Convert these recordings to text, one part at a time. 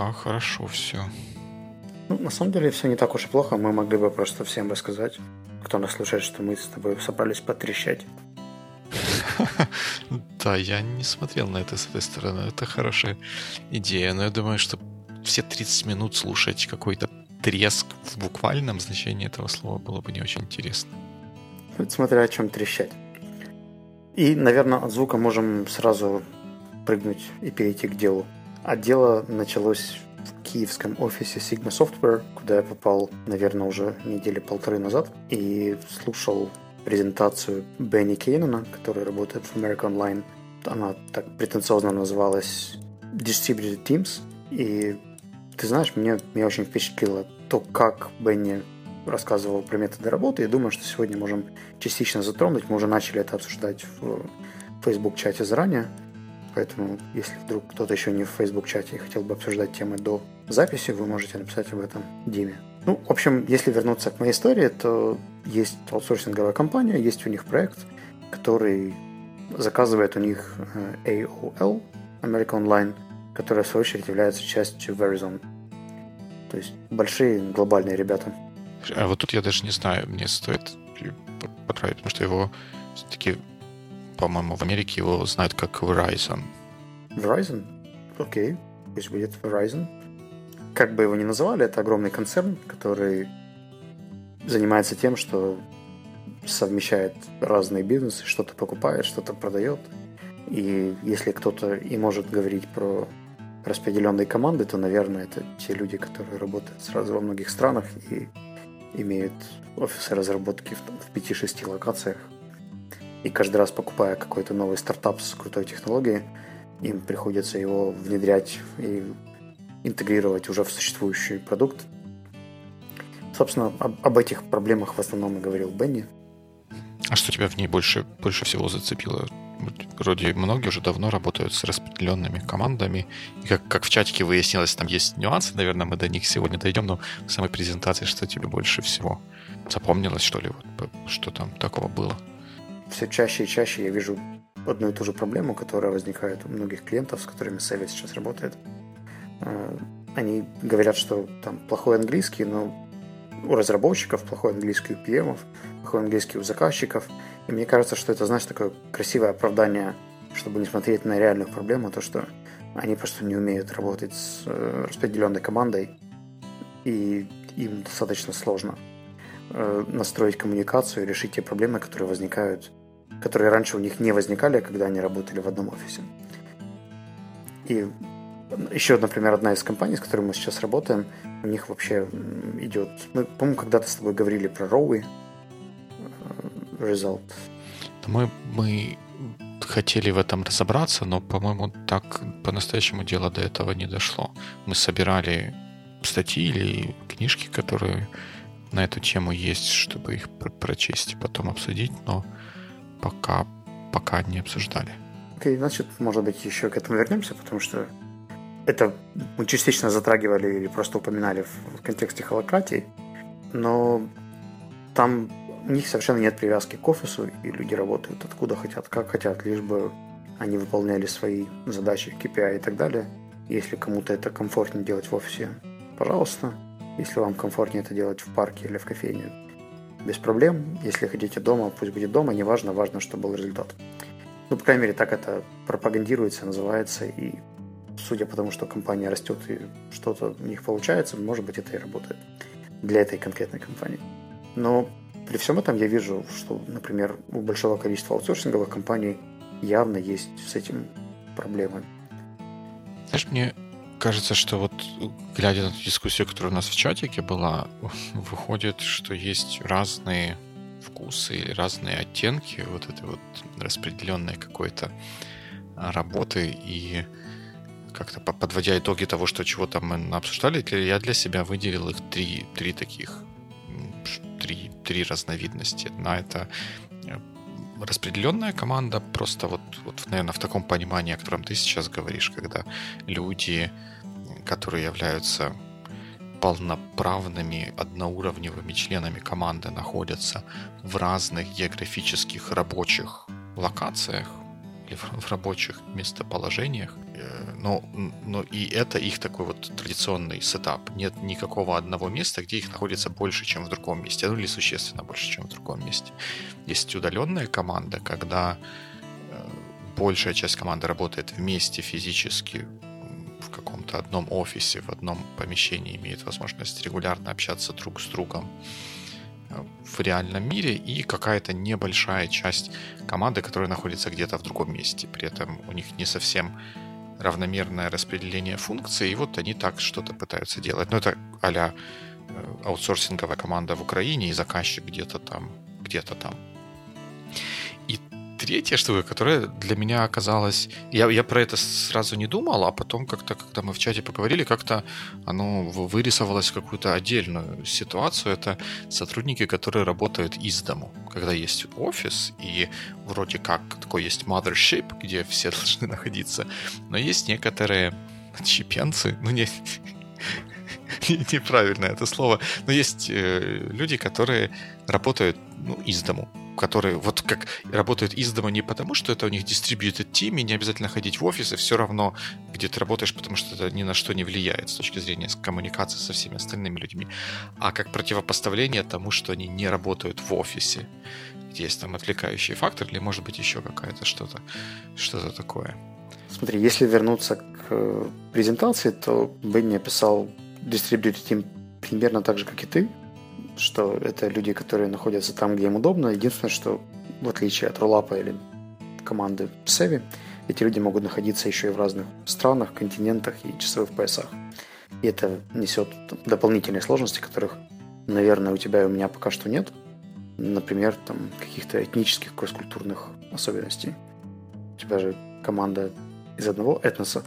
пока хорошо все. Ну, на самом деле все не так уж и плохо. Мы могли бы просто всем рассказать, кто нас слушает, что мы с тобой собрались потрещать. Да, я не смотрел на это с этой стороны. Это хорошая идея. Но я думаю, что все 30 минут слушать какой-то треск в буквальном значении этого слова было бы не очень интересно. Смотря о чем трещать. И, наверное, от звука можем сразу прыгнуть и перейти к делу. А дело началось в киевском офисе Sigma Software, куда я попал, наверное, уже недели полторы назад, и слушал презентацию Бенни Кейнона, который работает в American Online. Она так претенциозно называлась Distributed Teams. И ты знаешь, мне, меня очень впечатлило то, как Бенни рассказывал про методы работы. И думаю, что сегодня можем частично затронуть. Мы уже начали это обсуждать в Facebook-чате заранее. Поэтому, если вдруг кто-то еще не в Facebook-чате и хотел бы обсуждать темы до записи, вы можете написать об этом Диме. Ну, в общем, если вернуться к моей истории, то есть аутсорсинговая компания, есть у них проект, который заказывает у них э, AOL, American Online, которая в свою очередь является частью Verizon. То есть большие глобальные ребята. А вот тут я даже не знаю, мне стоит поправить, потому что его все-таки, по-моему, в Америке его знают как Verizon. Verizon? Окей, пусть будет Verizon. Как бы его ни называли, это огромный концерн, который занимается тем, что совмещает разные бизнесы, что-то покупает, что-то продает. И если кто-то и может говорить про распределенные команды, то, наверное, это те люди, которые работают сразу во многих странах и имеют офисы разработки в 5-6 локациях. И каждый раз покупая какой-то новый стартап с крутой технологией, им приходится его внедрять и интегрировать уже в существующий продукт, Собственно, об, об этих проблемах в основном и говорил Бенни. А что тебя в ней больше, больше всего зацепило? Вроде многие уже давно работают с распределенными командами. И как, как в чатике выяснилось, там есть нюансы, наверное, мы до них сегодня дойдем, но в самой презентации что тебе больше всего запомнилось, что ли, вот, что там такого было? Все чаще и чаще я вижу одну и ту же проблему, которая возникает у многих клиентов, с которыми Севе сейчас работает. Э, они говорят, что там плохой английский, но у разработчиков, плохой английский у PM, плохой английский у заказчиков. И мне кажется, что это, знаешь, такое красивое оправдание, чтобы не смотреть на реальную проблему, то, что они просто не умеют работать с э, распределенной командой, и им достаточно сложно э, настроить коммуникацию и решить те проблемы, которые возникают, которые раньше у них не возникали, когда они работали в одном офисе. И еще, например, одна из компаний, с которой мы сейчас работаем, у них вообще идет... Мы, по-моему, когда-то с тобой говорили про Роуи. Э, Result. Мы, мы хотели в этом разобраться, но, по-моему, так по-настоящему дело до этого не дошло. Мы собирали статьи или книжки, которые на эту тему есть, чтобы их прочесть и потом обсудить, но пока, пока не обсуждали. Окей, okay, значит, может быть, еще к этому вернемся, потому что это мы частично затрагивали или просто упоминали в контексте холократии, но там у них совершенно нет привязки к офису, и люди работают откуда хотят, как хотят, лишь бы они выполняли свои задачи, KPI и так далее. Если кому-то это комфортнее делать в офисе, пожалуйста. Если вам комфортнее это делать в парке или в кофейне, без проблем. Если хотите дома, пусть будет дома, неважно, важно, чтобы был результат. Ну, по крайней мере, так это пропагандируется, называется, и судя по тому, что компания растет и что-то у них получается, может быть, это и работает для этой конкретной компании. Но при всем этом я вижу, что, например, у большого количества аутсорсинговых компаний явно есть с этим проблемы. Знаешь, мне кажется, что вот глядя на ту дискуссию, которая у нас в чатике была, выходит, что есть разные вкусы или разные оттенки вот этой вот распределенной какой-то работы и как-то подводя итоги того, что чего там мы обсуждали, я для себя выделил их три, три таких, три, три разновидности. Одна это распределенная команда, просто вот, вот, наверное, в таком понимании, о котором ты сейчас говоришь, когда люди, которые являются полноправными одноуровневыми членами команды находятся в разных географических рабочих локациях, или в, рабочих местоположениях. Э, но, но и это их такой вот традиционный сетап. Нет никакого одного места, где их находится больше, чем в другом месте. Ну или существенно больше, чем в другом месте. Есть удаленная команда, когда э, большая часть команды работает вместе физически в каком-то одном офисе, в одном помещении, имеет возможность регулярно общаться друг с другом в реальном мире и какая-то небольшая часть команды, которая находится где-то в другом месте. При этом у них не совсем равномерное распределение функций, и вот они так что-то пытаются делать. Ну, это а аутсорсинговая команда в Украине, и заказчик где-то там, где-то там третья штука, которая для меня оказалась... Я, я про это сразу не думал, а потом как-то, когда мы в чате поговорили, как-то оно вырисовалось в какую-то отдельную ситуацию. Это сотрудники, которые работают из дому. Когда есть офис, и вроде как такой есть mothership, где все должны находиться, но есть некоторые чипенцы, ну не, неправильно это слово, но есть э, люди, которые работают ну, из дому которые вот как работают из дома не потому, что это у них distributed team, и не обязательно ходить в офис, и все равно, где ты работаешь, потому что это ни на что не влияет с точки зрения коммуникации со всеми остальными людьми, а как противопоставление тому, что они не работают в офисе, есть там отвлекающий фактор, или может быть еще какая-то что-то что такое. Смотри, если вернуться к э, презентации, то Бенни описал distributed team примерно так же, как и ты, что это люди, которые находятся там, где им удобно. Единственное, что в отличие от роллапа или команды Sevi, эти люди могут находиться еще и в разных странах, континентах и часовых поясах. И это несет дополнительные сложности, которых, наверное, у тебя и у меня пока что нет. Например, там каких-то этнических, кросс-культурных особенностей. У тебя же команда из одного этноса.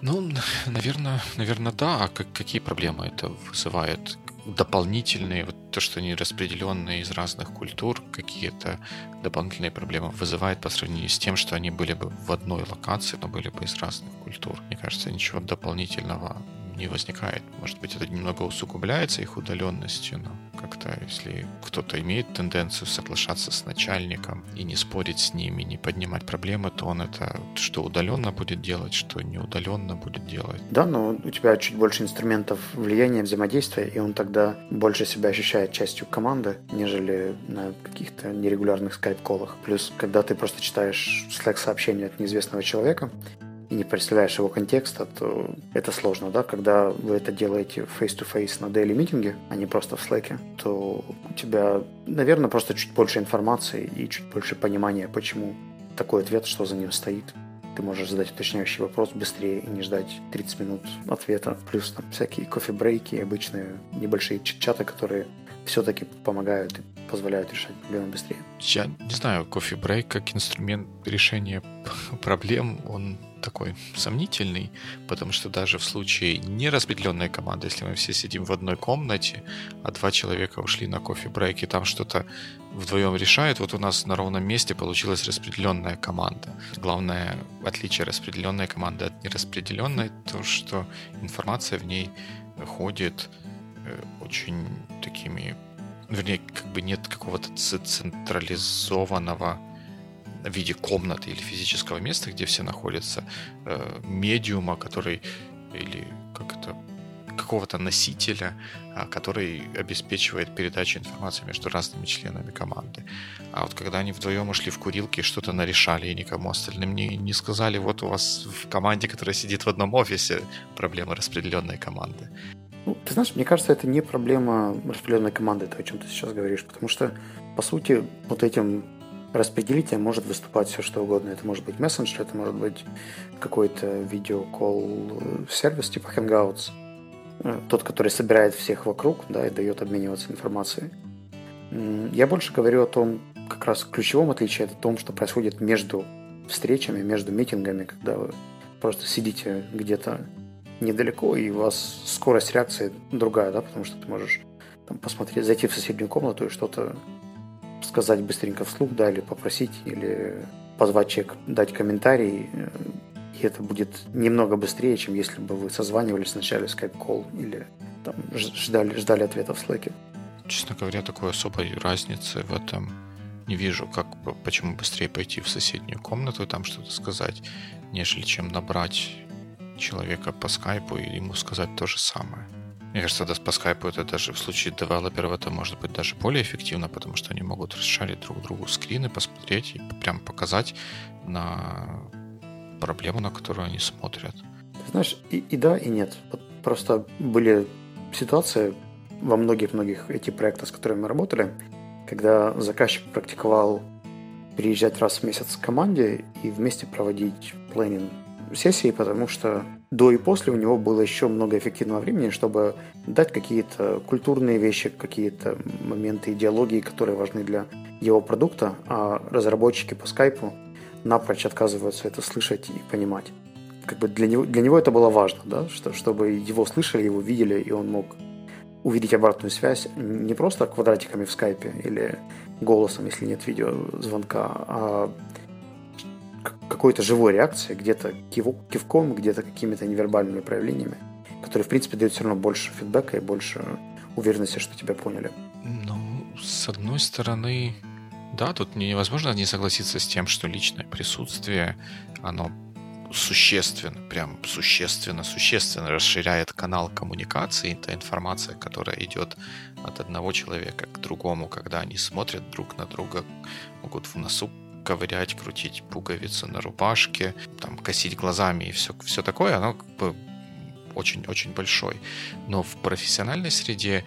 Ну, наверное, наверное, да. А как, какие проблемы это вызывает? Дополнительные, вот то, что они распределенные из разных культур, какие-то дополнительные проблемы вызывает по сравнению с тем, что они были бы в одной локации, но были бы из разных культур. Мне кажется, ничего дополнительного не возникает. Может быть, это немного усугубляется их удаленностью, но как-то, если кто-то имеет тенденцию соглашаться с начальником и не спорить с ними, не поднимать проблемы, то он это что удаленно будет делать, что не удаленно будет делать. Да, но у тебя чуть больше инструментов влияния, взаимодействия, и он тогда больше себя ощущает частью команды, нежели на каких-то нерегулярных скайп-колах. Плюс, когда ты просто читаешь слэк-сообщение от неизвестного человека, и не представляешь его контекста, то это сложно, да, когда вы это делаете face-to-face на daily митинге, а не просто в Slack, то у тебя, наверное, просто чуть больше информации и чуть больше понимания, почему такой ответ, что за ним стоит. Ты можешь задать уточняющий вопрос быстрее и не ждать 30 минут ответа. Плюс там всякие кофе-брейки, обычные небольшие чаты, которые все-таки помогают и позволяют решать проблемы быстрее. Я не знаю, кофе-брейк как инструмент решения проблем, он такой сомнительный, потому что даже в случае нераспределенной команды, если мы все сидим в одной комнате, а два человека ушли на кофе-брейк и там что-то вдвоем решают, вот у нас на ровном месте получилась распределенная команда. Главное отличие распределенной команды от нераспределенной, то, что информация в ней ходит э, очень такими вернее, как бы нет какого-то централизованного в виде комнаты или физического места, где все находятся, э, медиума, который или как это какого-то носителя, а, который обеспечивает передачу информации между разными членами команды. А вот когда они вдвоем ушли в курилки, что-то нарешали, и никому остальным не, не сказали, вот у вас в команде, которая сидит в одном офисе, проблема распределенной команды. Ну, ты знаешь, мне кажется, это не проблема распределенной команды, то, о чем ты сейчас говоришь, потому что, по сути, вот этим распределителем может выступать все что угодно. Это может быть мессенджер, это может быть какой-то видеокол сервис типа Hangouts, э, тот, который собирает всех вокруг, да, и дает обмениваться информацией. Я больше говорю о том, как раз ключевом отличии это о том, что происходит между встречами, между митингами, когда вы просто сидите где-то недалеко, и у вас скорость реакции другая, да, потому что ты можешь там, посмотреть, зайти в соседнюю комнату и что-то сказать быстренько вслух, да, или попросить, или позвать человека дать комментарий, и это будет немного быстрее, чем если бы вы созванивались вначале скайп-колл или там, ждали, ждали ответа в слэке. Честно говоря, такой особой разницы в этом не вижу, как, почему быстрее пойти в соседнюю комнату и там что-то сказать, нежели чем набрать человека по скайпу и ему сказать то же самое. Мне кажется, да, по скайпу это даже в случае девелоперов это может быть даже более эффективно, потому что они могут расшарить друг другу скрины, посмотреть и прям показать на проблему, на которую они смотрят. Знаешь, и, и да, и нет. Просто были ситуации во многих-многих этих проектах, с которыми мы работали, когда заказчик практиковал приезжать раз в месяц к команде и вместе проводить планинг сессии, потому что до и после у него было еще много эффективного времени, чтобы дать какие-то культурные вещи, какие-то моменты идеологии, которые важны для его продукта, а разработчики по скайпу напрочь отказываются это слышать и понимать. Как бы для него, для него это было важно, да, что, чтобы его слышали, его видели, и он мог увидеть обратную связь не просто квадратиками в скайпе или голосом, если нет видеозвонка, а какой-то живой реакцией, где-то кивком, где-то какими-то невербальными проявлениями, которые, в принципе, дают все равно больше фидбэка и больше уверенности, что тебя поняли. Ну, с одной стороны, да, тут невозможно не согласиться с тем, что личное присутствие, оно существенно, прям существенно, существенно расширяет канал коммуникации. Это информация, которая идет от одного человека к другому, когда они смотрят друг на друга, могут в носу ковырять, крутить пуговицы на рубашке, там, косить глазами и все, все такое, оно как бы очень-очень большой. Но в профессиональной среде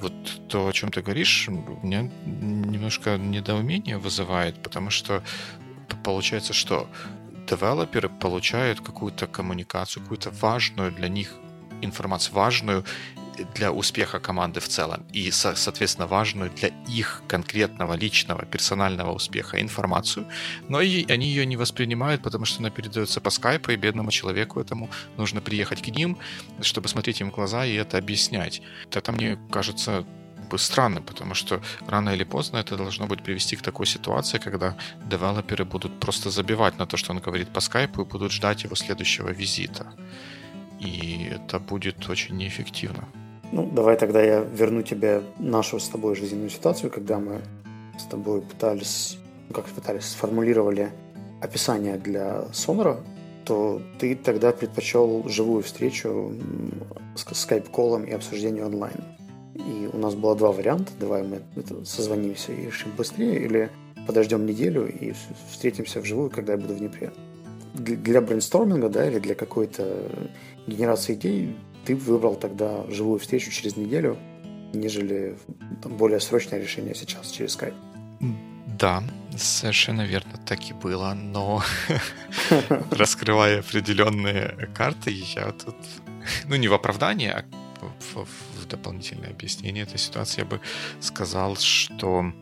вот то, о чем ты говоришь, меня немножко недоумение вызывает, потому что получается, что девелоперы получают какую-то коммуникацию, какую-то важную для них информацию, важную для успеха команды в целом и, соответственно, важную для их конкретного личного персонального успеха информацию, но и они ее не воспринимают, потому что она передается по скайпу, и бедному человеку этому нужно приехать к ним, чтобы смотреть им в глаза и это объяснять. Это мне кажется бы странно, потому что рано или поздно это должно будет привести к такой ситуации, когда девелоперы будут просто забивать на то, что он говорит по скайпу, и будут ждать его следующего визита. И это будет очень неэффективно. Ну, давай тогда я верну тебе нашу с тобой жизненную ситуацию, когда мы с тобой пытались, ну как пытались, сформулировали описание для Сонора, то ты тогда предпочел живую встречу с скайп-колом и обсуждение онлайн. И у нас было два варианта. Давай мы созвонимся и решим быстрее, или подождем неделю и встретимся вживую, когда я буду в Днепре. Для брейнсторминга, да, или для какой-то генерации идей ты выбрал тогда живую встречу через неделю, нежели там, более срочное решение сейчас через Skype. Да, совершенно верно, так и было, но раскрывая определенные карты, я тут, ну не в оправдание, а в, в дополнительное объяснение этой ситуации я бы сказал, что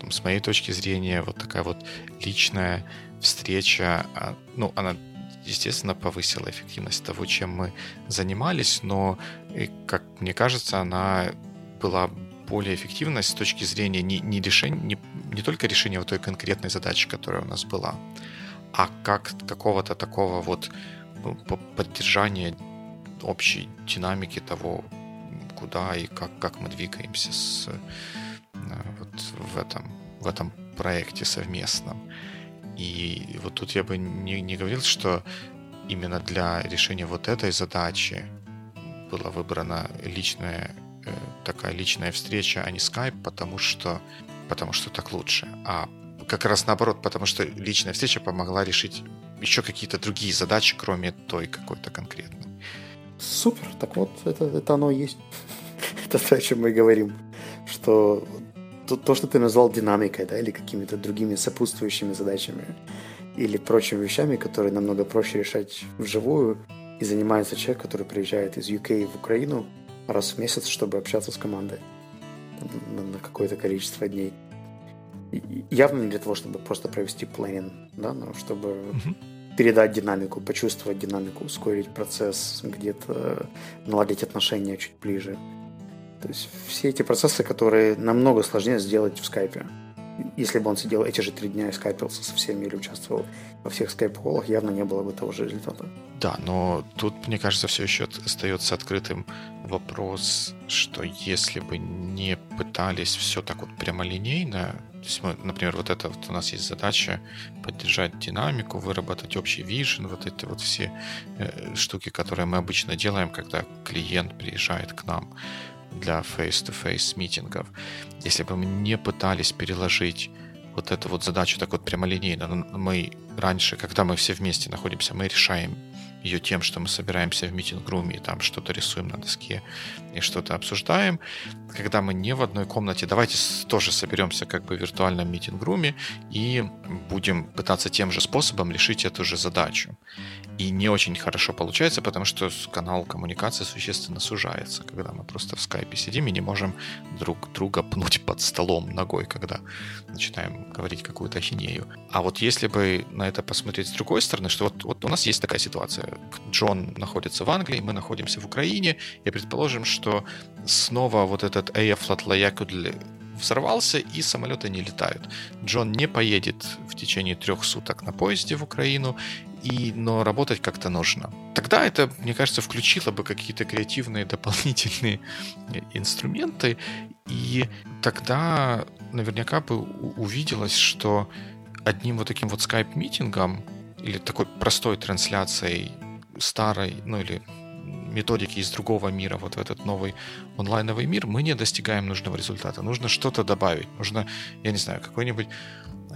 там, с моей точки зрения вот такая вот личная встреча, а, ну она естественно, повысила эффективность того, чем мы занимались, но, как мне кажется, она была более эффективна с точки зрения не, не, решения, не, не только решения вот той конкретной задачи, которая у нас была, а как какого-то такого вот ну, поддержания общей динамики того, куда и как, как мы двигаемся с, э, вот в, этом, в этом проекте совместном. И вот тут я бы не, не говорил, что именно для решения вот этой задачи была выбрана личная э, такая личная встреча, а не скайп, потому что, потому что так лучше. А как раз наоборот, потому что личная встреча помогла решить еще какие-то другие задачи, кроме той какой-то конкретной. Супер, так вот, это, это оно и есть. это то, о чем мы говорим. Что то, то, что ты назвал динамикой, да, или какими-то другими сопутствующими задачами, или прочими вещами, которые намного проще решать вживую, и занимается человек, который приезжает из UK в Украину раз в месяц, чтобы общаться с командой на, на какое-то количество дней. И явно не для того, чтобы просто провести планинг, да, но чтобы mm-hmm. передать динамику, почувствовать динамику, ускорить процесс, где-то наладить отношения чуть ближе. То есть все эти процессы, которые намного сложнее сделать в скайпе. если бы он сидел эти же три дня и скайпился со всеми или участвовал во всех скайп-колах, явно не было бы того же результата. Да, но тут, мне кажется, все еще остается открытым вопрос, что если бы не пытались все так вот прямолинейно, то есть мы, например, вот это вот у нас есть задача поддержать динамику, выработать общий вижен, вот эти вот все э, штуки, которые мы обычно делаем, когда клиент приезжает к нам для face-to-face митингов. Если бы мы не пытались переложить вот эту вот задачу так вот прямолинейно, мы раньше, когда мы все вместе находимся, мы решаем ее тем, что мы собираемся в митинг-руме и там что-то рисуем на доске и что-то обсуждаем. Когда мы не в одной комнате, давайте тоже соберемся как бы в виртуальном митинг-руме и будем пытаться тем же способом решить эту же задачу. И не очень хорошо получается, потому что канал коммуникации существенно сужается, когда мы просто в скайпе сидим и не можем друг друга пнуть под столом ногой, когда начинаем говорить какую-то ахинею. А вот если бы на это посмотреть с другой стороны, что вот, вот у нас есть такая ситуация. Джон находится в Англии, мы находимся в Украине, и предположим, что снова вот этот Эйфлат Лаякудль взорвался, и самолеты не летают. Джон не поедет в течение трех суток на поезде в Украину, и, но работать как-то нужно. Тогда это, мне кажется, включило бы какие-то креативные дополнительные инструменты, и тогда наверняка бы увиделось, что одним вот таким вот скайп-митингом или такой простой трансляцией старой, ну или методики из другого мира вот в этот новый онлайновый мир, мы не достигаем нужного результата. Нужно что-то добавить. Нужно, я не знаю, какой-нибудь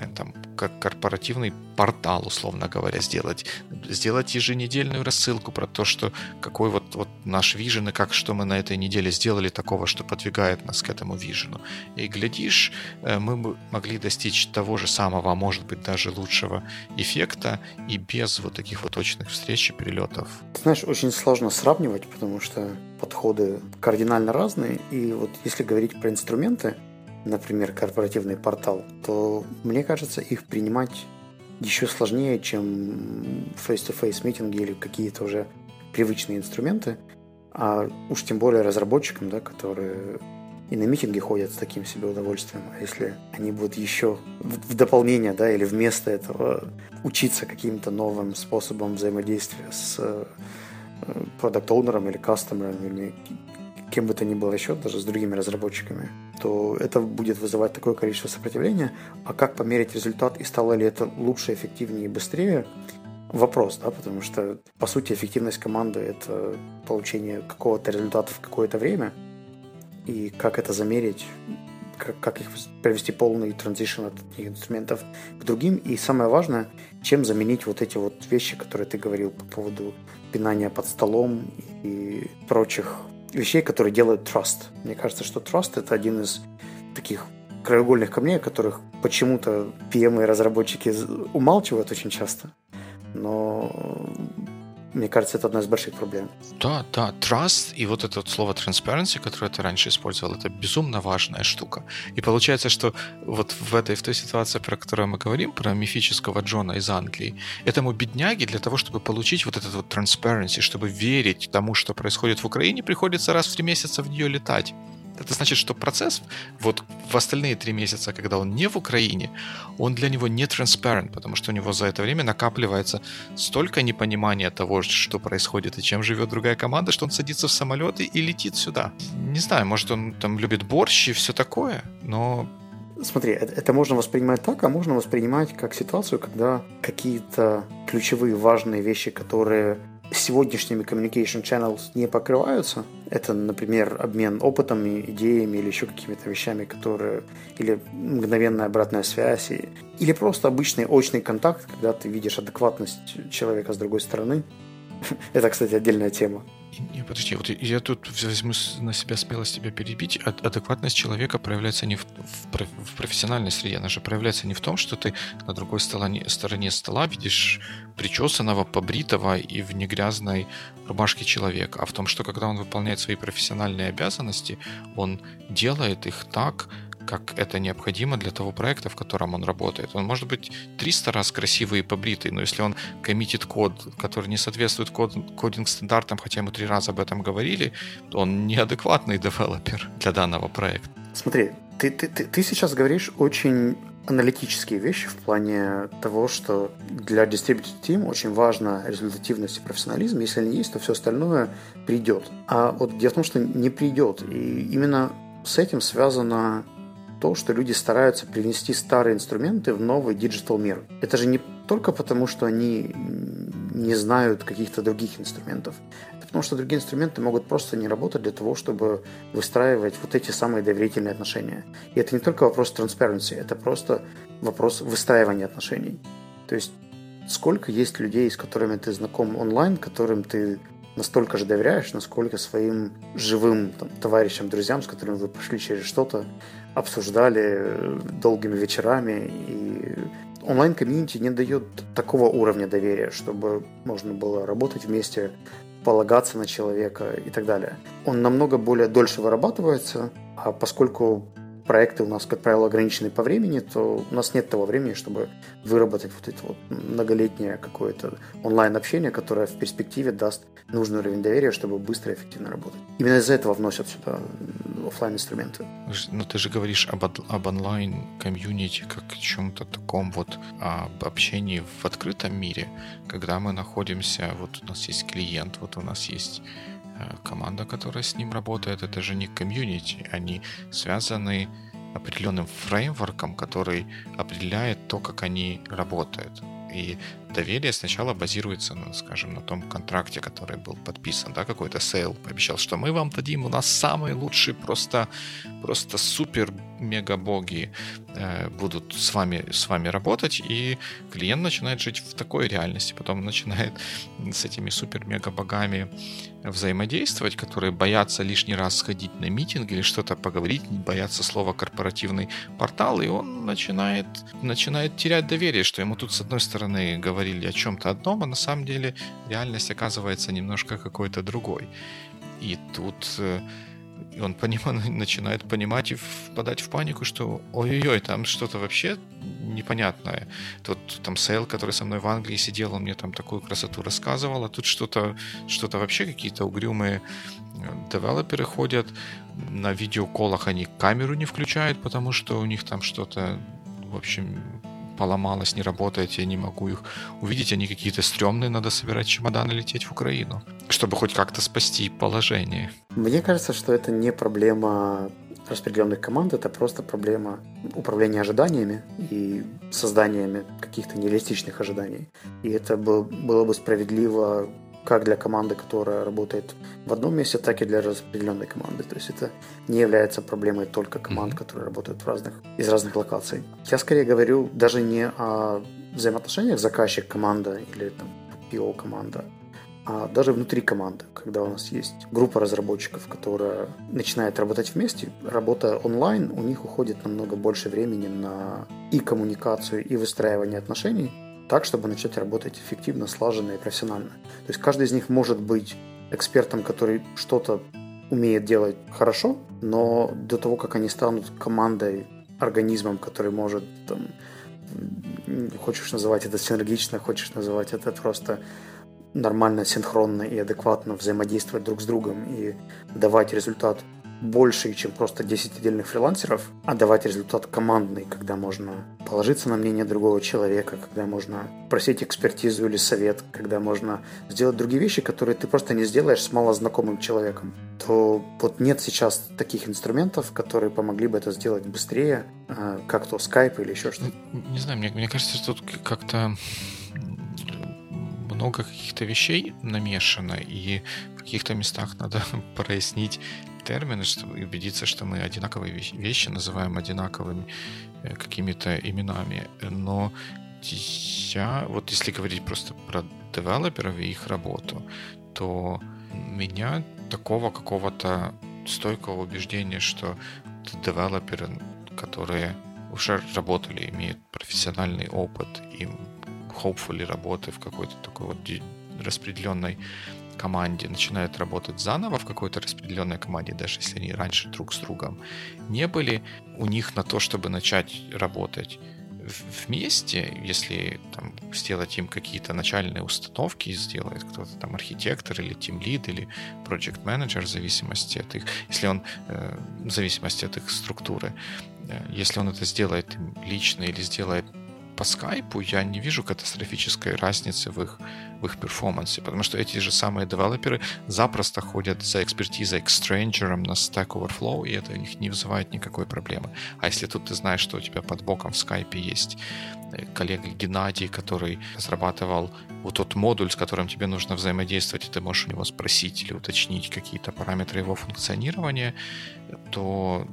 там, как корпоративный портал, условно говоря, сделать. Сделать еженедельную рассылку про то, что какой вот, вот наш вижен и как что мы на этой неделе сделали такого, что подвигает нас к этому вижену. И глядишь, э, мы могли достичь того же самого, а может быть даже лучшего эффекта и без вот таких вот точных встреч и перелетов. Знаешь, очень сложно сравнивать, потому что подходы кардинально разные. И вот если говорить про инструменты, например, корпоративный портал, то мне кажется, их принимать еще сложнее, чем face-to-face митинги или какие-то уже привычные инструменты, а уж тем более разработчикам, да, которые и на митинги ходят с таким себе удовольствием. А если они будут еще в дополнение, да, или вместо этого учиться каким-то новым способом взаимодействия с э, продукт-оунером или кастомером или кем бы то ни было еще, даже с другими разработчиками, то это будет вызывать такое количество сопротивления. А как померить результат и стало ли это лучше, эффективнее и быстрее? Вопрос, да, потому что, по сути, эффективность команды – это получение какого-то результата в какое-то время. И как это замерить, как, как их провести полный транзишн от одних инструментов к другим. И самое важное, чем заменить вот эти вот вещи, которые ты говорил по поводу пинания под столом и прочих вещей, которые делают Trust. Мне кажется, что Trust это один из таких краеугольных камней, о которых почему-то PM и разработчики умалчивают очень часто. Но мне кажется, это одна из больших проблем. Да, да, trust и вот это вот слово transparency, которое ты раньше использовал, это безумно важная штука. И получается, что вот в этой, в той ситуации, про которую мы говорим, про мифического Джона из Англии, этому бедняге для того, чтобы получить вот этот вот transparency, чтобы верить тому, что происходит в Украине, приходится раз в три месяца в нее летать. Это значит, что процесс вот в остальные три месяца, когда он не в Украине, он для него не transparent, потому что у него за это время накапливается столько непонимания того, что происходит и чем живет другая команда, что он садится в самолет и летит сюда. Не знаю, может он там любит борщ и все такое, но Смотри, это можно воспринимать так, а можно воспринимать как ситуацию, когда какие-то ключевые важные вещи, которые сегодняшними communication channels не покрываются. Это, например, обмен опытом, идеями или еще какими-то вещами, которые... Или мгновенная обратная связь. Или просто обычный очный контакт, когда ты видишь адекватность человека с другой стороны. Это, кстати, отдельная тема. Не, подожди, вот я тут возьму на себя смелость тебя перебить. Адекватность человека проявляется не в, в, в профессиональной среде, она же проявляется не в том, что ты на другой стороне, стороне стола видишь причесанного, побритого и в негрязной рубашке человека, а в том, что когда он выполняет свои профессиональные обязанности, он делает их так, как это необходимо для того проекта, в котором он работает. Он может быть 300 раз красивый и побритый, но если он коммитит код, который не соответствует код, кодинг-стандартам, хотя мы три раза об этом говорили, то он неадекватный девелопер для данного проекта. Смотри, Ты, ты, ты, ты сейчас говоришь очень аналитические вещи в плане того, что для Distributed Team очень важна результативность и профессионализм. Если они есть, то все остальное придет. А вот дело в том, что не придет. И именно с этим связано то, что люди стараются привнести старые инструменты в новый digital мир. Это же не только потому, что они не знают каких-то других инструментов. Это потому что другие инструменты могут просто не работать для того, чтобы выстраивать вот эти самые доверительные отношения. И это не только вопрос transparency, это просто вопрос выстраивания отношений. То есть сколько есть людей, с которыми ты знаком онлайн, которым ты настолько же доверяешь, насколько своим живым там, товарищам, друзьям, с которыми вы прошли через что-то, обсуждали долгими вечерами и онлайн-комьюнити не дает такого уровня доверия, чтобы можно было работать вместе, полагаться на человека и так далее. Он намного более дольше вырабатывается, а поскольку проекты у нас, как правило, ограничены по времени, то у нас нет того времени, чтобы выработать вот это вот многолетнее какое-то онлайн-общение, которое в перспективе даст нужный уровень доверия, чтобы быстро и эффективно работать. Именно из-за этого вносят сюда офлайн инструменты. Но ну, ты же говоришь об, об онлайн-комьюнити как чем-то таком вот об общении в открытом мире, когда мы находимся, вот у нас есть клиент, вот у нас есть Э, команда, которая с ним работает, это же не комьюнити, они связаны определенным фреймворком, который определяет то, как они работают. И доверие сначала базируется, ну, скажем, на том контракте, который был подписан, да, какой-то sale пообещал, что мы вам дадим, у нас самые лучшие, просто, просто супер мега боги э, будут с вами, с вами работать, и клиент начинает жить в такой реальности, потом начинает с этими супер мега богами взаимодействовать, которые боятся лишний раз сходить на митинг или что-то поговорить, боятся слова корпоративный портал, и он начинает, начинает терять доверие, что ему тут с одной стороны говорили о чем-то одном, а на самом деле реальность оказывается немножко какой-то другой. И тут э, он поним... начинает понимать и впадать в панику, что ой-ой-ой, там что-то вообще непонятное. Тут там Сейл, который со мной в Англии сидел, он мне там такую красоту рассказывал, а тут что-то что вообще какие-то угрюмые э, девелоперы ходят, на видеоколах они камеру не включают, потому что у них там что-то, в общем, поломалась, не работает, я не могу их увидеть, они какие-то стрёмные, надо собирать чемоданы лететь в Украину, чтобы хоть как-то спасти положение. Мне кажется, что это не проблема распределенных команд, это просто проблема управления ожиданиями и созданиями каких-то нереалистичных ожиданий. И это было бы справедливо как для команды, которая работает в одном месте, так и для распределенной команды. То есть это не является проблемой только команд, mm-hmm. которые работают в разных, из разных локаций. Я скорее говорю даже не о взаимоотношениях заказчик-команда или там PO-команда, а даже внутри команды, когда у нас есть группа разработчиков, которая начинает работать вместе, работа онлайн, у них уходит намного больше времени на и коммуникацию, и выстраивание отношений, так, чтобы начать работать эффективно, слаженно и профессионально. То есть каждый из них может быть экспертом, который что-то умеет делать хорошо, но до того, как они станут командой, организмом, который может там, хочешь называть это синергично, хочешь называть это просто нормально, синхронно и адекватно взаимодействовать друг с другом и давать результат больше, чем просто 10 отдельных фрилансеров, а давать результат командный, когда можно положиться на мнение другого человека, когда можно просить экспертизу или совет, когда можно сделать другие вещи, которые ты просто не сделаешь с малознакомым человеком, то вот нет сейчас таких инструментов, которые помогли бы это сделать быстрее, а, как то Skype или еще что-то. Не знаю, мне, мне кажется, что тут как-то много каких-то вещей намешано, и в каких-то местах надо прояснить термины, чтобы убедиться, что мы одинаковые вещи называем одинаковыми э, какими-то именами. Но я, вот если говорить просто про девелоперов и их работу, то меня такого какого-то стойкого убеждения, что девелоперы, которые уже работали, имеют профессиональный опыт, им hopefully работы в какой-то такой вот распределенной команде начинают работать заново в какой-то распределенной команде, даже если они раньше друг с другом не были, у них на то, чтобы начать работать вместе, если там, сделать им какие-то начальные установки, сделает кто-то там архитектор или тим лид или project менеджер в зависимости от их, если он э, в зависимости от их структуры, э, если он это сделает лично или сделает по скайпу, я не вижу катастрофической разницы в их, в их перформансе, потому что эти же самые девелоперы запросто ходят за экспертизой к стрэнджерам на Stack Overflow, и это их не вызывает никакой проблемы. А если тут ты знаешь, что у тебя под боком в скайпе есть э, коллега Геннадий, который разрабатывал вот тот модуль, с которым тебе нужно взаимодействовать, и ты можешь у него спросить или уточнить какие-то параметры его функционирования, то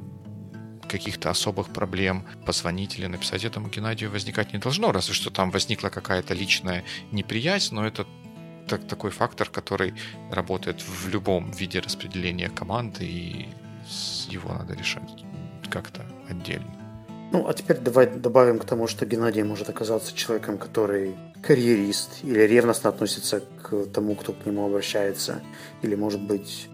каких-то особых проблем позвонить или написать этому Геннадию возникать не должно, разве что там возникла какая-то личная неприязнь, но это так, такой фактор, который работает в любом виде распределения команды, и его надо решать как-то отдельно. Ну, а теперь давай добавим к тому, что Геннадий может оказаться человеком, который карьерист или ревностно относится к тому, кто к нему обращается, или, может быть,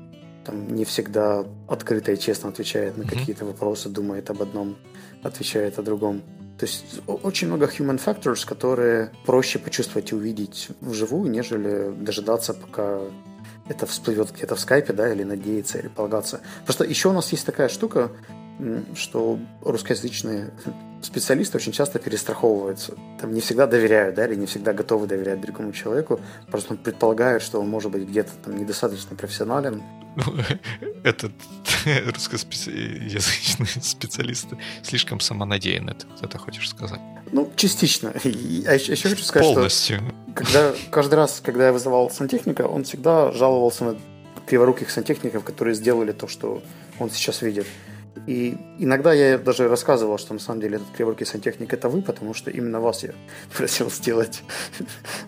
там не всегда открыто и честно отвечает на какие-то вопросы, думает об одном, отвечает о другом. То есть очень много human factors, которые проще почувствовать и увидеть вживую, нежели дожидаться, пока это всплывет где-то в скайпе, да, или надеяться, или полагаться. Просто еще у нас есть такая штука, что русскоязычные специалисты очень часто перестраховываются. Там не всегда доверяют, да, или не всегда готовы доверять другому человеку. Просто он предполагает, что он может быть где-то там недостаточно профессионален. Ну, этот русскоязычные специалисты слишком самонадеянны, ты это хочешь сказать? Ну, частично. А еще, еще хочу сказать, Полностью. что когда, каждый раз, когда я вызывал сантехника, он всегда жаловался на криворуких сантехников, которые сделали то, что он сейчас видит. И иногда я даже рассказывал, что на самом деле этот криворукий сантехник это вы, потому что именно вас я просил сделать.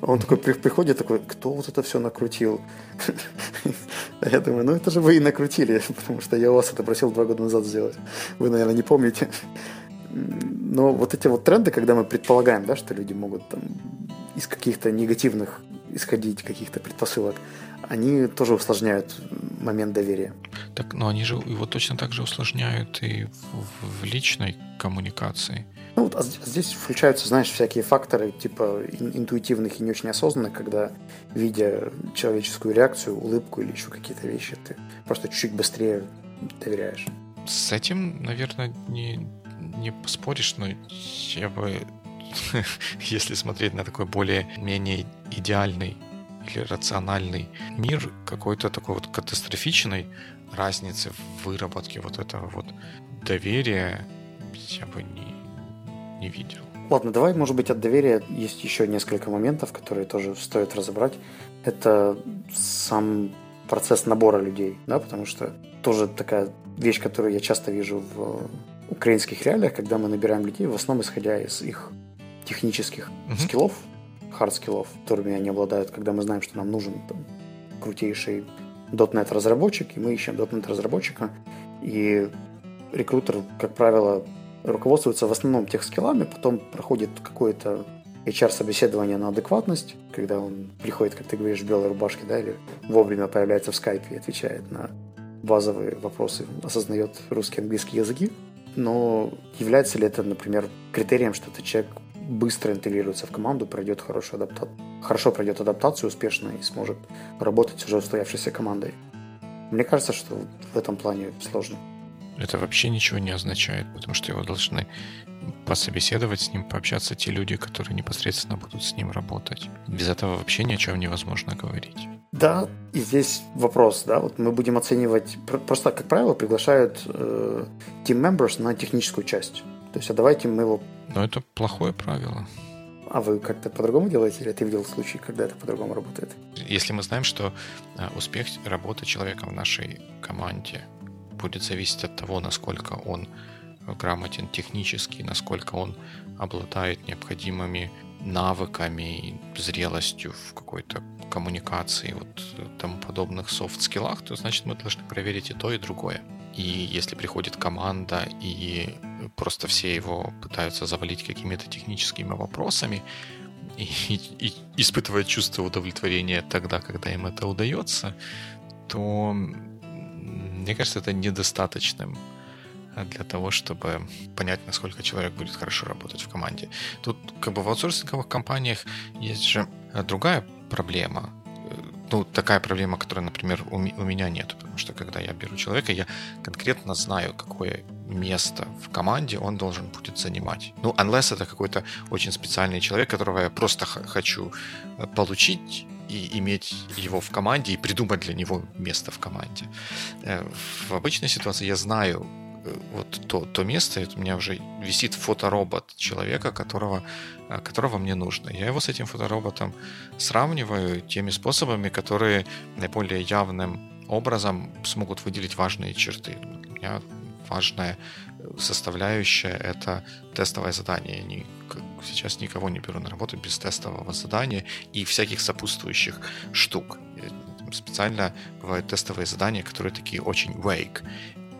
Он такой приходит, такой, кто вот это все накрутил? А я думаю, ну это же вы и накрутили, потому что я у вас это просил два года назад сделать. Вы, наверное, не помните. Но вот эти вот тренды, когда мы предполагаем, да, что люди могут там из каких-то негативных исходить каких-то предпосылок, они тоже усложняют момент доверия. Так, но они же его точно так же усложняют и в, в личной коммуникации. Ну вот а здесь включаются, знаешь, всякие факторы, типа интуитивных и не очень осознанных, когда, видя человеческую реакцию, улыбку или еще какие-то вещи, ты просто чуть-чуть быстрее доверяешь. С этим, наверное, не, не поспоришь, но я бы, если смотреть на такой более-менее идеальный или рациональный мир какой-то такой вот катастрофичной разницы в выработке вот этого вот доверия я бы не, не видел. Ладно, давай, может быть, от доверия есть еще несколько моментов, которые тоже стоит разобрать. Это сам процесс набора людей, да, потому что тоже такая вещь, которую я часто вижу в украинских реалиях, когда мы набираем людей, в основном исходя из их технических mm-hmm. skill ов, hard skill ов, которыми они обладают, когда мы знаем, что нам нужен там, крутейший .NET разработчик, и мы ищем .NET разработчика, и рекрутер, как правило, руководствуется в основном тех скиллами, потом проходит какое-то HR-собеседование на адекватность, когда он приходит, как ты говоришь, в белой рубашке, да, или вовремя появляется в скайпе и отвечает на базовые вопросы, осознает русский и английский языки. Но является ли это, например, критерием, что этот человек быстро интегрируется в команду, пройдет хорошую адапта... хорошо пройдет адаптацию успешно и сможет работать уже устоявшейся командой. Мне кажется, что в этом плане сложно. Это вообще ничего не означает, потому что его должны пособеседовать с ним, пообщаться те люди, которые непосредственно будут с ним работать. Без этого вообще ни о чем невозможно говорить. Да, и здесь вопрос, да, вот мы будем оценивать, просто, как правило, приглашают э, team members на техническую часть. То есть, а давайте мы его... Но это плохое правило. А вы как-то по-другому делаете, или ты видел случаи, когда это по-другому работает? Если мы знаем, что э, успех работы человека в нашей команде будет зависеть от того, насколько он грамотен технически, насколько он обладает необходимыми навыками зрелостью в какой-то коммуникации, вот тому подобных софт-скиллах, то значит мы должны проверить и то, и другое. И если приходит команда и просто все его пытаются завалить какими-то техническими вопросами и, и, и испытывать чувство удовлетворения тогда, когда им это удается, то мне кажется, это недостаточным для того, чтобы понять, насколько человек будет хорошо работать в команде. Тут как бы в аутсорсинговых компаниях есть же другая проблема. Ну, такая проблема, которая, например, у, у меня нет. Потому что когда я беру человека, я конкретно знаю, какое место в команде он должен будет занимать. Ну, unless это какой-то очень специальный человек, которого я просто хочу э, получить и иметь его в команде и придумать для него место в команде. Э, в обычной ситуации я знаю э, вот то, то место, у меня уже висит фоторобот человека, которого, которого мне нужно. Я его с этим фотороботом сравниваю теми способами, которые наиболее явным образом смогут выделить важные черты. У меня важная составляющая — это тестовое задание. Не, сейчас никого не беру на работу без тестового задания и всяких сопутствующих штук. Специально бывают тестовые задания, которые такие очень wake.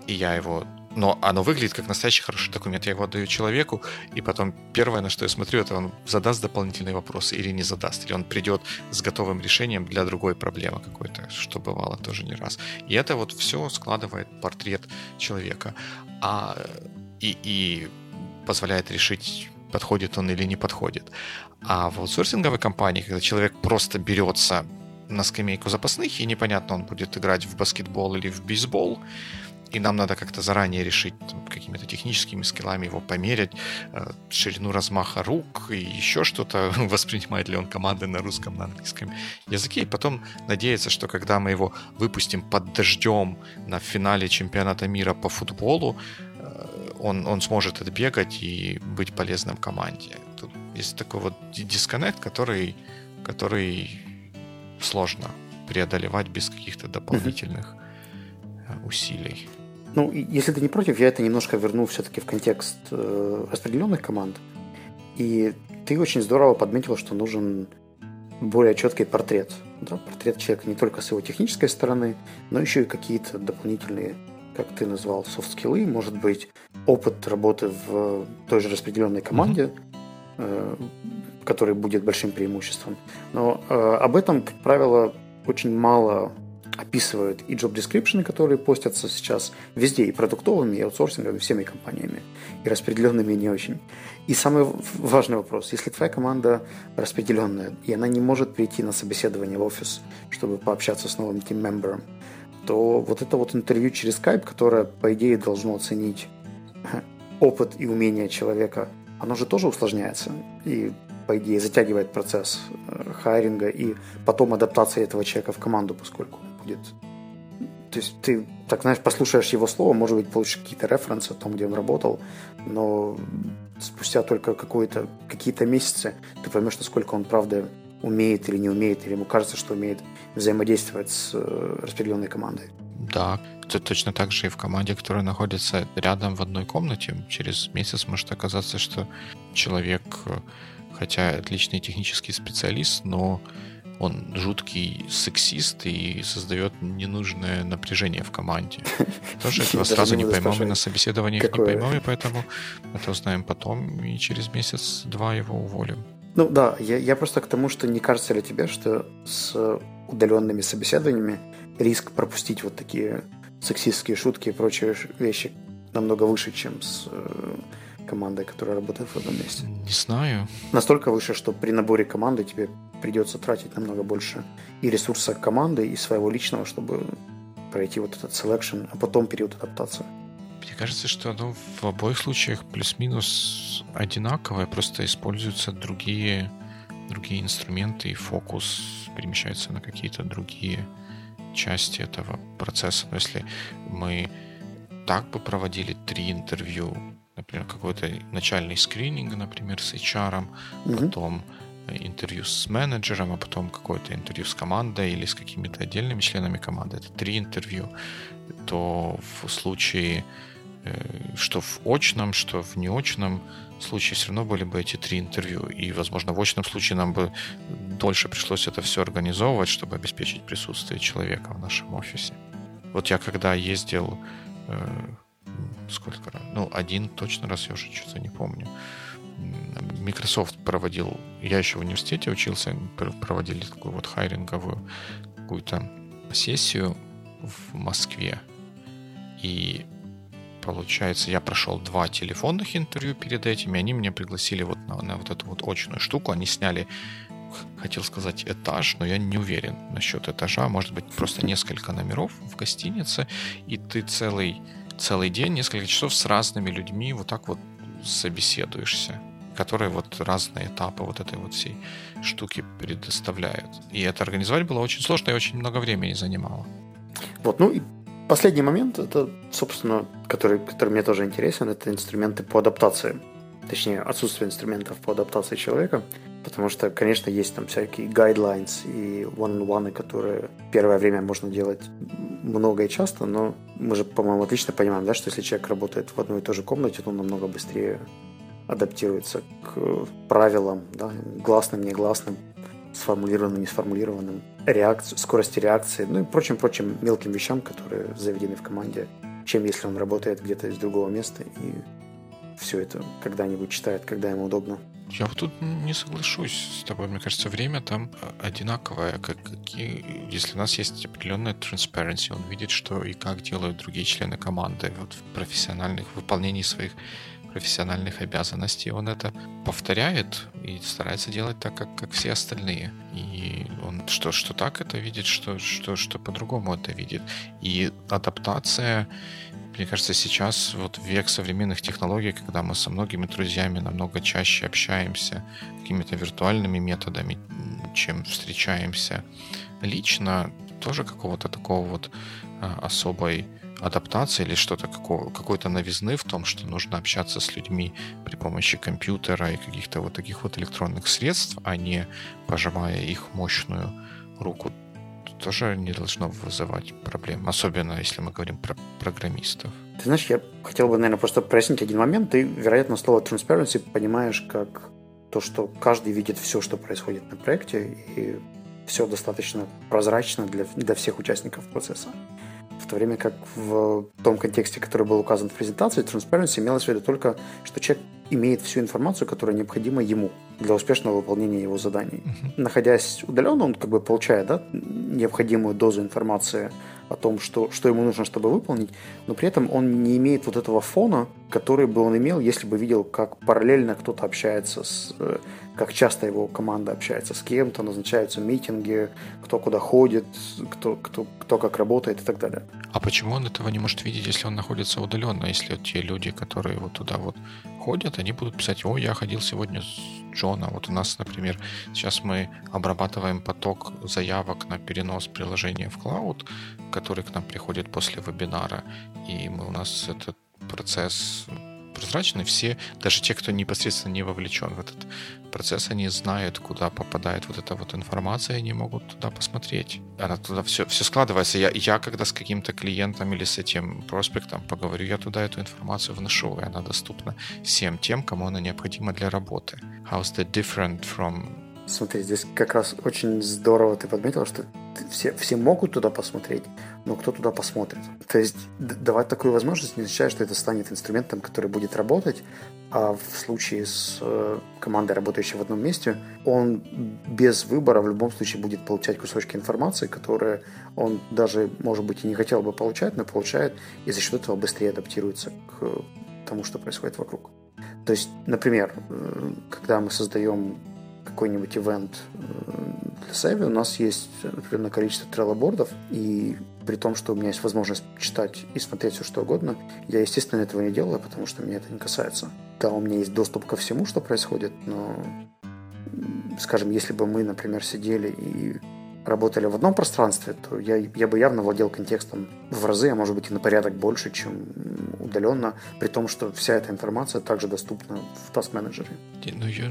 И я его но оно выглядит как настоящий хороший документ. Я его отдаю человеку, и потом первое, на что я смотрю, это он задаст дополнительные вопросы или не задаст, или он придет с готовым решением для другой проблемы какой-то, что бывало тоже не раз. И это вот все складывает портрет человека. А, и, и позволяет решить, подходит он или не подходит. А в аутсорсинговой компании, когда человек просто берется на скамейку запасных, и непонятно, он будет играть в баскетбол или в бейсбол, и нам надо как-то заранее решить какими-то техническими скиллами его померить, э, ширину размаха рук и еще что-то, воспринимает ли он команды на русском, на английском языке, и потом надеяться, что когда мы его выпустим под дождем на финале чемпионата мира по футболу, э, он, он сможет отбегать и быть полезным команде. Тут есть такой вот дисконнект, который, который сложно преодолевать без каких-то дополнительных mm-hmm. усилий. Ну, если ты не против, я это немножко верну все-таки в контекст э, распределенных команд. И ты очень здорово подметил, что нужен более четкий портрет. Да? Портрет человека не только с его технической стороны, но еще и какие-то дополнительные, как ты назвал, софт-скиллы, может быть, опыт работы в той же распределенной команде, э, который будет большим преимуществом. Но э, об этом, как правило, очень мало описывают и job description, которые постятся сейчас везде, и продуктовыми, и аутсорсинговыми, всеми компаниями, и распределенными, не очень. И самый важный вопрос, если твоя команда распределенная, и она не может прийти на собеседование в офис, чтобы пообщаться с новым тим-мембером, то вот это вот интервью через Skype, которое, по идее, должно оценить опыт и умения человека, оно же тоже усложняется. И по идее, затягивает процесс э, хайринга и потом адаптации этого человека в команду, поскольку будет... То есть ты, так знаешь, послушаешь его слово, может быть, получишь какие-то референсы о том, где он работал, но спустя только какое-то, какие-то месяцы ты поймешь, насколько он, правда, умеет или не умеет, или ему кажется, что умеет взаимодействовать с э, распределенной командой. Да, это точно так же и в команде, которая находится рядом в одной комнате. Через месяц может оказаться, что человек, э, хотя отличный технический специалист, но он жуткий сексист и создает ненужное напряжение в команде. Тоже этого сразу не поймем и на собеседованиях не поймем, и поэтому это узнаем потом, и через месяц-два его уволим. Ну да, я, я просто к тому, что не кажется ли тебе, что с удаленными собеседованиями риск пропустить вот такие сексистские шутки и прочие вещи намного выше, чем с э, командой, которая работает в одном месте? Не знаю. Настолько выше, что при наборе команды тебе придется тратить намного больше и ресурса команды, и своего личного, чтобы пройти вот этот selection, а потом период адаптации. Мне кажется, что оно в обоих случаях плюс-минус одинаковое, просто используются другие, другие инструменты, и фокус перемещается на какие-то другие части этого процесса. Но если мы так бы проводили три интервью например, какой-то начальный скрининг, например, с HR, mm-hmm. потом интервью с менеджером, а потом какое-то интервью с командой или с какими-то отдельными членами команды. Это три интервью. То в случае, э, что в очном, что в неочном случае все равно были бы эти три интервью. И, возможно, в очном случае нам бы дольше пришлось это все организовывать, чтобы обеспечить присутствие человека в нашем офисе. Вот я когда ездил э, сколько раз? Ну, один точно раз, я уже что-то не помню. Microsoft проводил, я еще в университете учился, проводили такую вот хайринговую какую-то сессию в Москве. И получается, я прошел два телефонных интервью перед этим, и они меня пригласили вот на, на вот эту вот очную штуку. Они сняли, хотел сказать, этаж, но я не уверен насчет этажа. Может быть, просто несколько номеров в гостинице, и ты целый, целый день, несколько часов с разными людьми вот так вот собеседуешься которые вот разные этапы вот этой вот всей штуки предоставляют. И это организовать было очень сложно и очень много времени занимало. Вот, ну и последний момент, это, собственно, который, который мне тоже интересен, это инструменты по адаптации. Точнее, отсутствие инструментов по адаптации человека. Потому что, конечно, есть там всякие guidelines и one-on-one, которые первое время можно делать много и часто, но мы же, по-моему, отлично понимаем, да, что если человек работает в одной и той же комнате, то он намного быстрее адаптируется к правилам, да, гласным, негласным, сформулированным, не сформулированным, реакцию, скорости реакции, ну и прочим-прочим мелким вещам, которые заведены в команде, чем если он работает где-то из другого места и все это когда-нибудь читает, когда ему удобно. Я вот тут не соглашусь с тобой. Мне кажется, время там одинаковое. Как, какие, если у нас есть определенная transparency, он видит, что и как делают другие члены команды вот в профессиональных выполнении своих профессиональных обязанностей, он это повторяет и старается делать так, как, как все остальные. И он что, что так это видит, что, что, что по-другому это видит. И адаптация, мне кажется, сейчас вот век современных технологий, когда мы со многими друзьями намного чаще общаемся какими-то виртуальными методами, чем встречаемся лично, тоже какого-то такого вот а, особой адаптации или что-то какой-то новизны в том, что нужно общаться с людьми при помощи компьютера и каких-то вот таких вот электронных средств, а не пожимая их мощную руку, тоже не должно вызывать проблем, особенно если мы говорим про программистов. Ты знаешь, я хотел бы, наверное, просто прояснить один момент. Ты, вероятно, слово transparency понимаешь как то, что каждый видит все, что происходит на проекте, и все достаточно прозрачно для, для всех участников процесса. В то время как в том контексте, который был указан в презентации, transparency имелось в виду только, что человек имеет всю информацию, которая необходима ему для успешного выполнения его заданий. Uh-huh. Находясь удаленно, он как бы получает да, необходимую дозу информации о том, что, что ему нужно, чтобы выполнить, но при этом он не имеет вот этого фона, который бы он имел, если бы видел, как параллельно кто-то общается с э, как часто его команда общается с кем-то, назначаются митинги, кто куда ходит, кто, кто, кто как работает и так далее. А почему он этого не может видеть, если он находится удаленно? Если те люди, которые вот туда вот ходят, они будут писать, о, я ходил сегодня с Джона. Вот у нас, например, сейчас мы обрабатываем поток заявок на перенос приложения в клауд, который к нам приходит после вебинара. И мы, у нас этот процесс прозрачны, все, даже те, кто непосредственно не вовлечен в этот процесс, они знают, куда попадает вот эта вот информация, они могут туда посмотреть. Она туда все, все складывается. Я, я когда с каким-то клиентом или с этим проспектом поговорю, я туда эту информацию вношу, и она доступна всем тем, кому она необходима для работы. How's that different from Смотри, здесь как раз очень здорово ты подметил, что все, все могут туда посмотреть, но кто туда посмотрит? То есть давать такую возможность не означает, что это станет инструментом, который будет работать, а в случае с э, командой, работающей в одном месте, он без выбора в любом случае будет получать кусочки информации, которые он даже, может быть, и не хотел бы получать, но получает и за счет этого быстрее адаптируется к тому, что происходит вокруг. То есть, например, э, когда мы создаем какой-нибудь ивент э, для Севи, у нас есть определенное количество треллобордов, и при том, что у меня есть возможность читать и смотреть все что угодно, я, естественно, этого не делаю, потому что меня это не касается. Да, у меня есть доступ ко всему, что происходит, но, скажем, если бы мы, например, сидели и работали в одном пространстве, то я, я бы явно владел контекстом в разы, а может быть и на порядок больше, чем удаленно, при том, что вся эта информация также доступна в Task Manager. Ну, я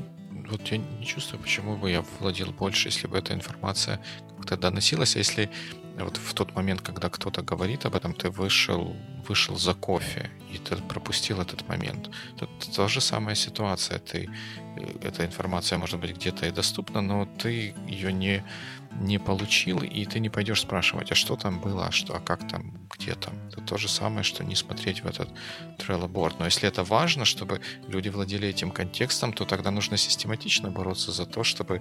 вот я не чувствую, почему бы я владел больше, если бы эта информация как-то доносилась, а если вот в тот момент, когда кто-то говорит об этом, ты вышел, вышел за кофе, и ты пропустил этот момент. Это та же самая ситуация. Ты, э, эта информация, может быть, где-то и доступна, но ты ее не, не получил, и ты не пойдешь спрашивать, а что там было, а, что, а как там, где там. Это то же самое, что не смотреть в этот Trello board. Но если это важно, чтобы люди владели этим контекстом, то тогда нужно систематично бороться за то, чтобы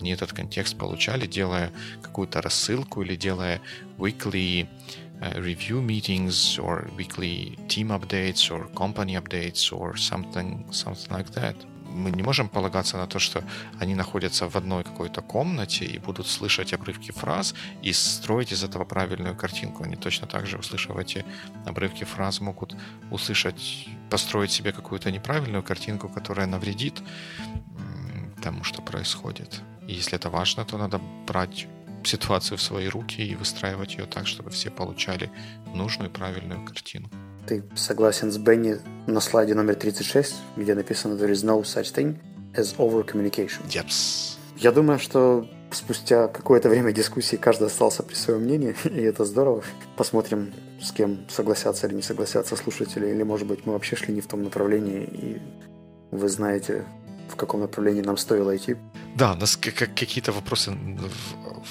они этот контекст получали, делая какую-то рассылку или делая weekly uh, review meetings or weekly team updates or company updates or something, something like that мы не можем полагаться на то, что они находятся в одной какой-то комнате и будут слышать обрывки фраз и строить из этого правильную картинку. Они точно так же, услышав эти обрывки фраз, могут услышать, построить себе какую-то неправильную картинку, которая навредит тому, что происходит. И если это важно, то надо брать ситуацию в свои руки и выстраивать ее так, чтобы все получали нужную правильную картинку. Ты согласен с Бенни на слайде номер 36, где написано «There is no such thing as over-communication». Yep. Я думаю, что спустя какое-то время дискуссии каждый остался при своем мнении, и это здорово. Посмотрим, с кем согласятся или не согласятся слушатели, или, может быть, мы вообще шли не в том направлении, и вы знаете, в каком направлении нам стоило идти. Да, у нас какие-то вопросы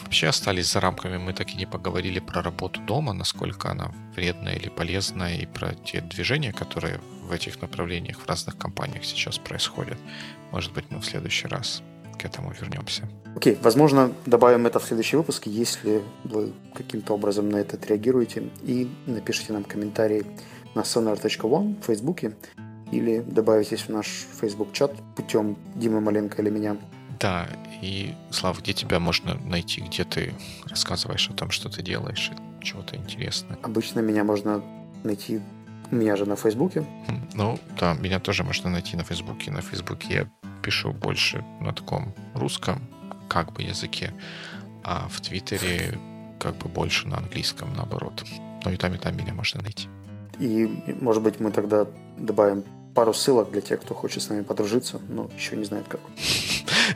вообще остались за рамками. Мы так и не поговорили про работу дома, насколько она вредная или полезная, и про те движения, которые в этих направлениях в разных компаниях сейчас происходят. Может быть, мы в следующий раз к этому вернемся. Окей, okay, возможно, добавим это в следующий выпуск, если вы каким-то образом на это отреагируете, и напишите нам комментарии на sonar.one в Фейсбуке, или добавитесь в наш Facebook-чат путем Димы Маленко или меня. Да, и, Слава, где тебя можно найти, где ты рассказываешь о том, что ты делаешь, чего-то интересное? Обычно меня можно найти у меня же на Фейсбуке. Хм, ну, да, меня тоже можно найти на Фейсбуке. На Фейсбуке я пишу больше на таком русском, как бы языке, а в Твиттере как бы больше на английском, наоборот. Но и там, и там меня можно найти. И, может быть, мы тогда добавим пару ссылок для тех, кто хочет с нами подружиться, но еще не знает как.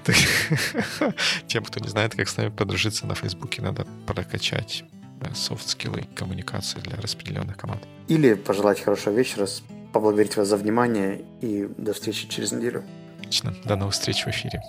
Тем, кто не знает, как с нами подружиться на Фейсбуке, надо прокачать софт-скиллы коммуникации для распределенных команд. Или пожелать хорошего вечера, поблагодарить вас за внимание и до встречи через неделю. Отлично. До новых встреч в эфире.